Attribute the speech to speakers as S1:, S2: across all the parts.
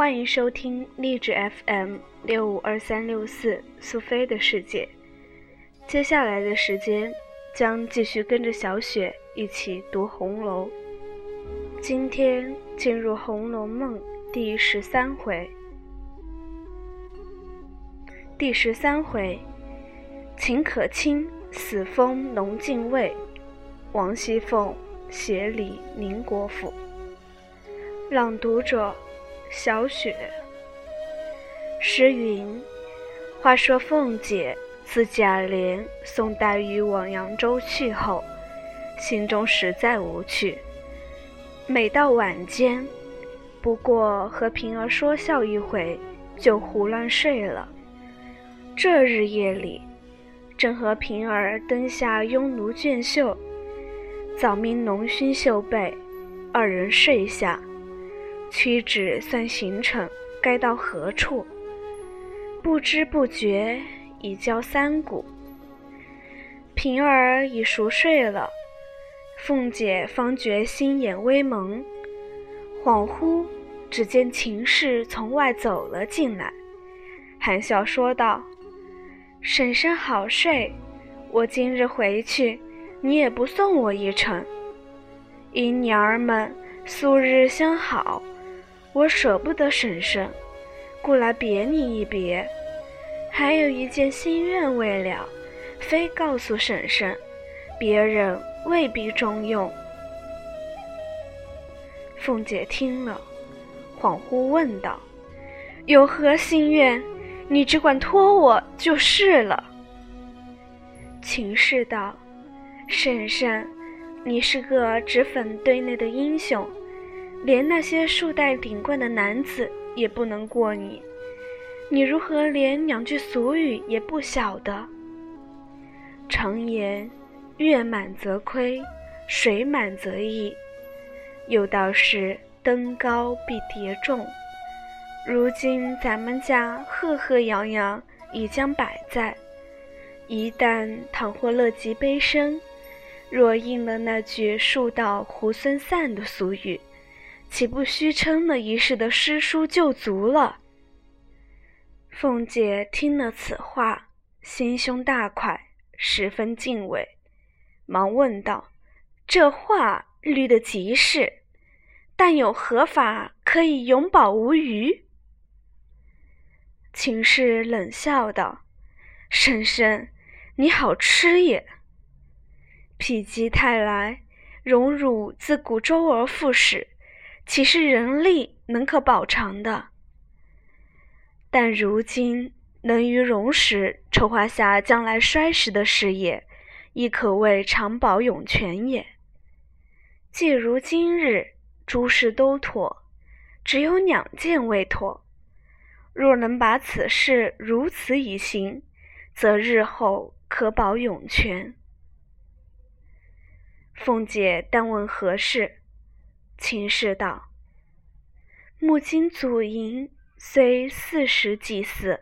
S1: 欢迎收听励志 FM 六五二三六四苏菲的世界。接下来的时间将继续跟着小雪一起读红楼。今天进入《红楼梦》第十三回。第十三回，秦可卿死封龙禁尉，王熙凤协理宁国府。朗读者。小雪，诗云：“话说凤姐自贾琏送黛玉往扬州去后，心中实在无趣。每到晚间，不过和平儿说笑一回，就胡乱睡了。这日夜里，正和平儿灯下拥炉卷绣，早命浓熏绣被，二人睡下。”屈指算行程，该到何处？不知不觉已交三鼓。平儿已熟睡了，凤姐方觉心眼微蒙，恍惚只见秦氏从外走了进来，含笑说道：“婶婶好睡，我今日回去，你也不送我一程。因娘儿们素日相好。”我舍不得婶婶，故来别你一别。还有一件心愿未了，非告诉婶婶，别人未必中用。凤姐听了，恍惚问道：“有何心愿？你只管托我就是了。”秦氏道：“婶婶，你是个脂粉堆内的英雄。”连那些束带顶冠的男子也不能过你，你如何连两句俗语也不晓得？常言月满则亏，水满则溢，有道是登高必跌重。如今咱们家赫赫扬扬已将摆在，一旦倘或乐极悲生，若应了那句树倒猢狲散的俗语。岂不虚称了一世的诗书就足了？凤姐听了此话，心胸大快，十分敬畏，忙问道：“这话虑得极是，但有何法可以永保无虞？”秦氏冷笑道：“婶婶，你好吃也！否极泰来，荣辱自古周而复始。”岂是人力能可保长的？但如今能于荣时筹划下将来衰时的事业，亦可谓长保永全也。既如今日诸事都妥，只有两件未妥。若能把此事如此以行，则日后可保永全。凤姐但问何事？秦氏道：“木金祖银虽四十祭祀，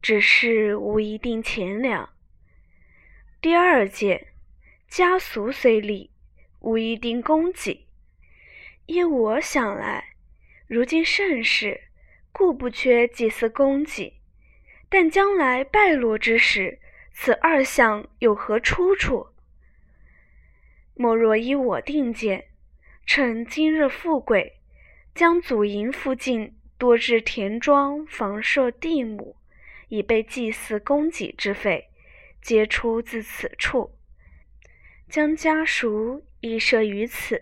S1: 只是无一定钱粮。第二件，家俗虽立，无一定供给。依我想来，如今盛世，固不缺祭祀供给，但将来败落之时，此二项有何出处？莫若依我定见。”趁今日富贵，将祖茔附近多置田庄、房舍、地亩，以备祭祀供给之费，皆出自此处。将家属亦设于此，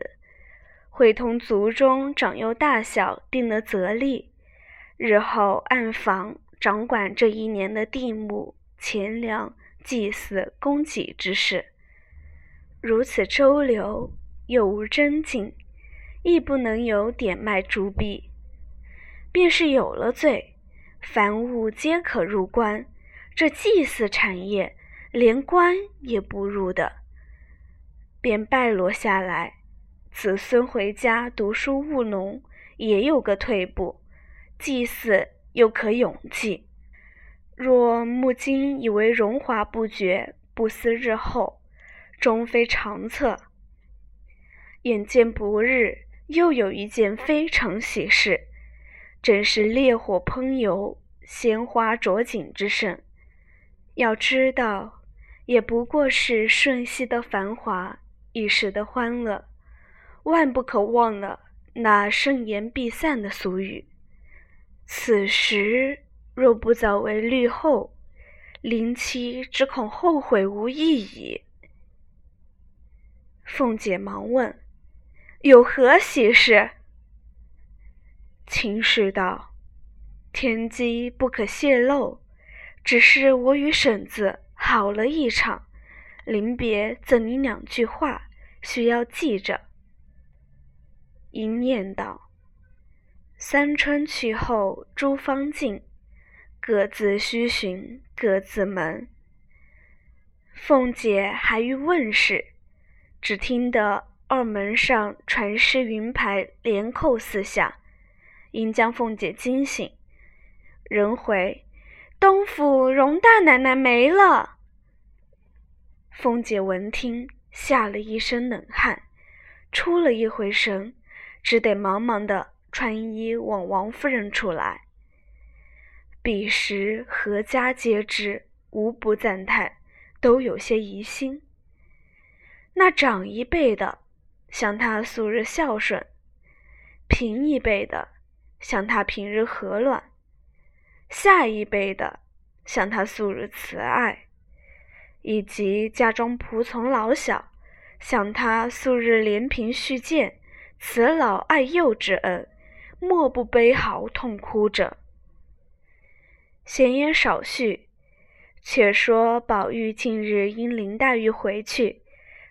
S1: 会同族中长幼大小定了则例，日后按房掌管这一年的地亩、钱粮、祭祀供给之事。如此周流。又无真境，亦不能有典卖铸币。便是有了罪，凡物皆可入关，这祭祀产业连关也不入的，便败落下来。子孙回家读书务农，也有个退步，祭祀又可永继。若木今以为荣华不绝，不思日后，终非长策。眼见不日，又有一件非常喜事，真是烈火烹油、鲜花着锦之盛。要知道，也不过是瞬息的繁华，一时的欢乐，万不可忘了那盛筵必散的俗语。此时若不早为绿后，林妻只恐后悔无益矣。凤姐忙问：“有何喜事？”秦氏道：“天机不可泄露，只是我与婶子好了一场，临别赠你两句话，需要记着。”因念道：“三春去后诸芳尽，各自须寻各自门。”凤姐还欲问事，只听得二门上传诗云牌连扣四下。因将凤姐惊醒，人回东府荣大奶奶没了。凤姐闻听，吓了一身冷汗，出了一回神，只得忙忙的穿衣往王夫人处来。彼时何家皆知，无不赞叹，都有些疑心。那长一辈的，向他素日孝顺；平一辈的。向他平日和暖，下一辈的向他素日慈爱，以及家中仆从老小向他素日怜贫恤贱、慈老爱幼之恩，莫不悲嚎痛哭者。闲言少叙，且说宝玉近日因林黛玉回去，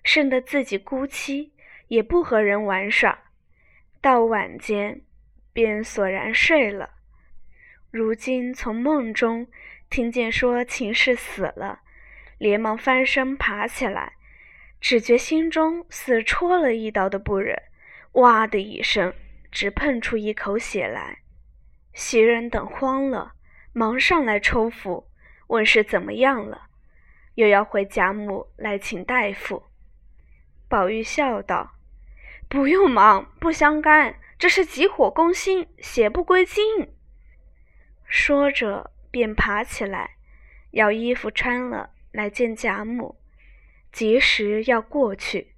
S1: 生得自己孤凄，也不和人玩耍，到晚间。便索然睡了。如今从梦中听见说秦氏死了，连忙翻身爬起来，只觉心中似戳了一刀的不忍，哇的一声，只喷出一口血来。袭人等慌了，忙上来抽扶，问是怎么样了，又要回贾母来请大夫。宝玉笑道：“不用忙，不相干。”这是急火攻心，血不归经。说着，便爬起来，要衣服穿了，来见贾母。及时要过去，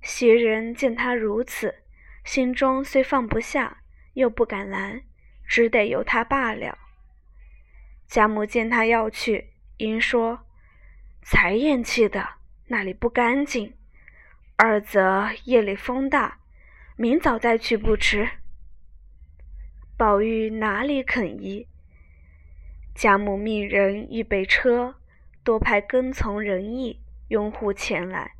S1: 袭人见他如此，心中虽放不下，又不敢拦，只得由他罢了。贾母见他要去，因说：“才咽气的，那里不干净；二则夜里风大。”明早再去不迟。宝玉哪里肯依？贾母命人预备车，多派跟从人役拥护前来，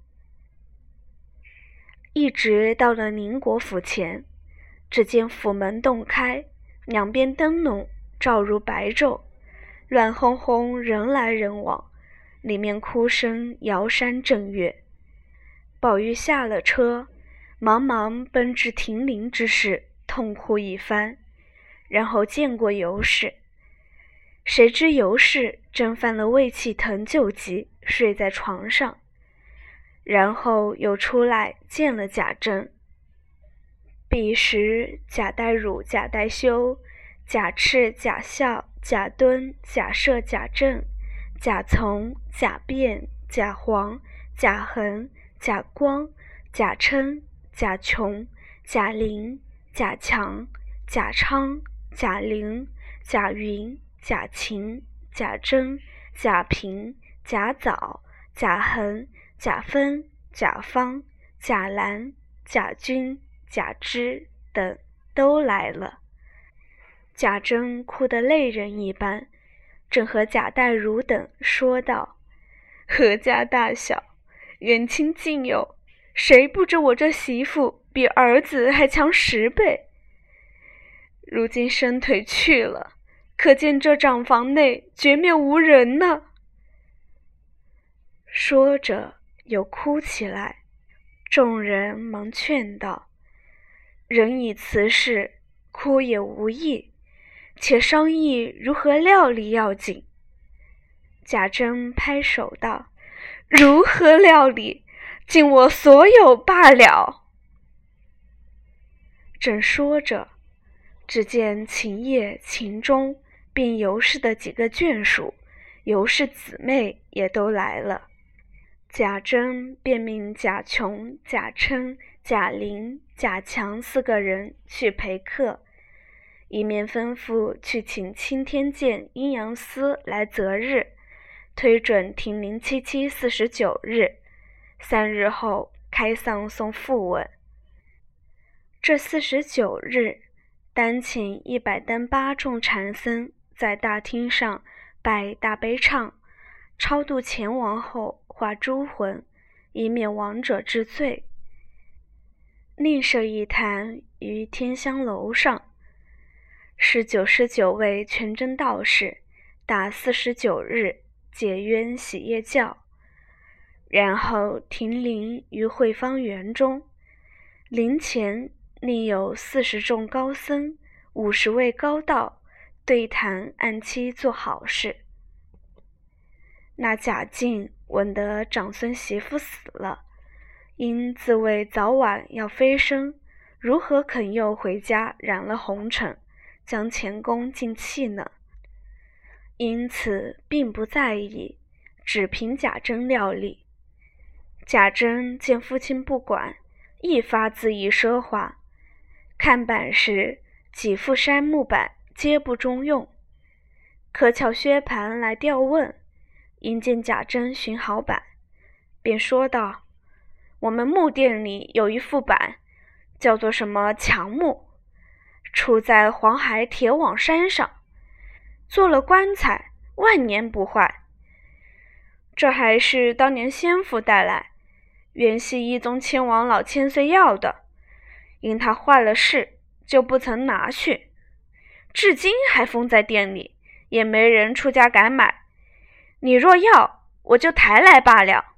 S1: 一直到了宁国府前，只见府门洞开，两边灯笼照如白昼，乱哄哄人来人往，里面哭声摇山震岳。宝玉下了车。忙忙奔至停灵之时，痛哭一番，然后见过尤氏。谁知尤氏正犯了胃气疼旧疾，睡在床上。然后又出来见了贾珍。彼时贾代儒、贾代修、贾赤、贾孝、贾敦、贾赦、贾政、贾从、贾辩、贾黄、贾恒、贾光、贾琛。贾琼、贾玲、贾强、贾昌、贾玲、贾云、贾琴、贾珍、贾平、贾藻、贾恒、贾芬、贾芳、贾兰、贾君、贾芝等都来了。贾珍哭得泪人一般，正和贾代儒等说道：“何家大小，远亲近友。”谁不知我这媳妇比儿子还强十倍？如今伸腿去了，可见这长房内绝面无人呢。说着又哭起来，众人忙劝道：“人已辞世，哭也无益，且商议如何料理要紧。”贾珍拍手道：“如何料理？”尽我所有罢了。正说着，只见秦业、秦钟，并尤氏的几个眷属、尤氏姊妹也都来了。贾珍便命贾琼、贾琛、贾玲、贾强四个人去陪客，一面吩咐去请钦天监阴阳司来择日，推准停灵七七四十九日，三日后开丧送讣文。这四十九日，单请一百单八众禅僧在大厅上拜大悲忏，超度前王后。化诸魂，以免亡者之罪。另设一坛于天香楼上，是九十九位全真道士打四十九日解冤洗业教，然后停灵于慧芳园中。灵前另有四十众高僧、五十位高道对谈，按期做好事。那贾静闻得长孙媳妇死了，因自谓早晚要飞升，如何肯又回家染了红尘，将前功尽弃呢？因此并不在意，只凭贾珍料理。贾珍见父亲不管，一发恣意奢华，看板时几副杉木板皆不中用，可巧薛蟠来调问。因见贾珍寻好板，便说道：“我们木店里有一副板，叫做什么强木，处在黄海铁网山上，做了棺材，万年不坏。这还是当年先父带来，原系一宗亲王老千岁要的，因他坏了事，就不曾拿去，至今还封在店里，也没人出家敢买。”你若要，我就抬来罢了。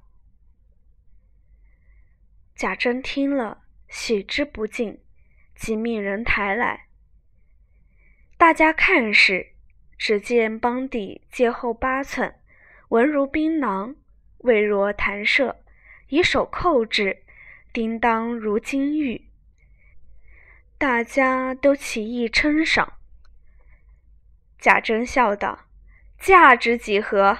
S1: 贾珍听了，喜之不尽，即命人抬来。大家看时，只见帮底皆厚八寸，纹如槟榔，味若弹射，以手扣之，叮当如金玉。大家都起意称赏。贾珍笑道：“价值几何？”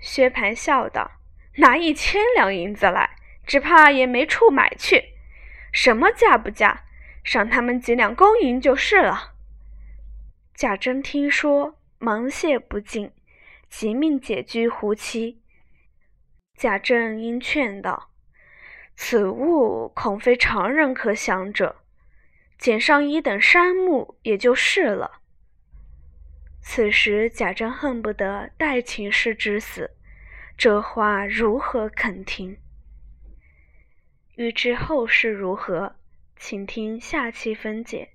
S1: 薛蟠笑道：“拿一千两银子来，只怕也没处买去。什么价不价，赏他们几两公银就是了。”贾珍听说，忙谢不尽，即命解居胡妻。贾政因劝道：“此物恐非常人可享者，捡上一等杉木也就是了。”此时贾政恨不得代秦氏之死，这话如何肯听？欲知后事如何，请听下期分解。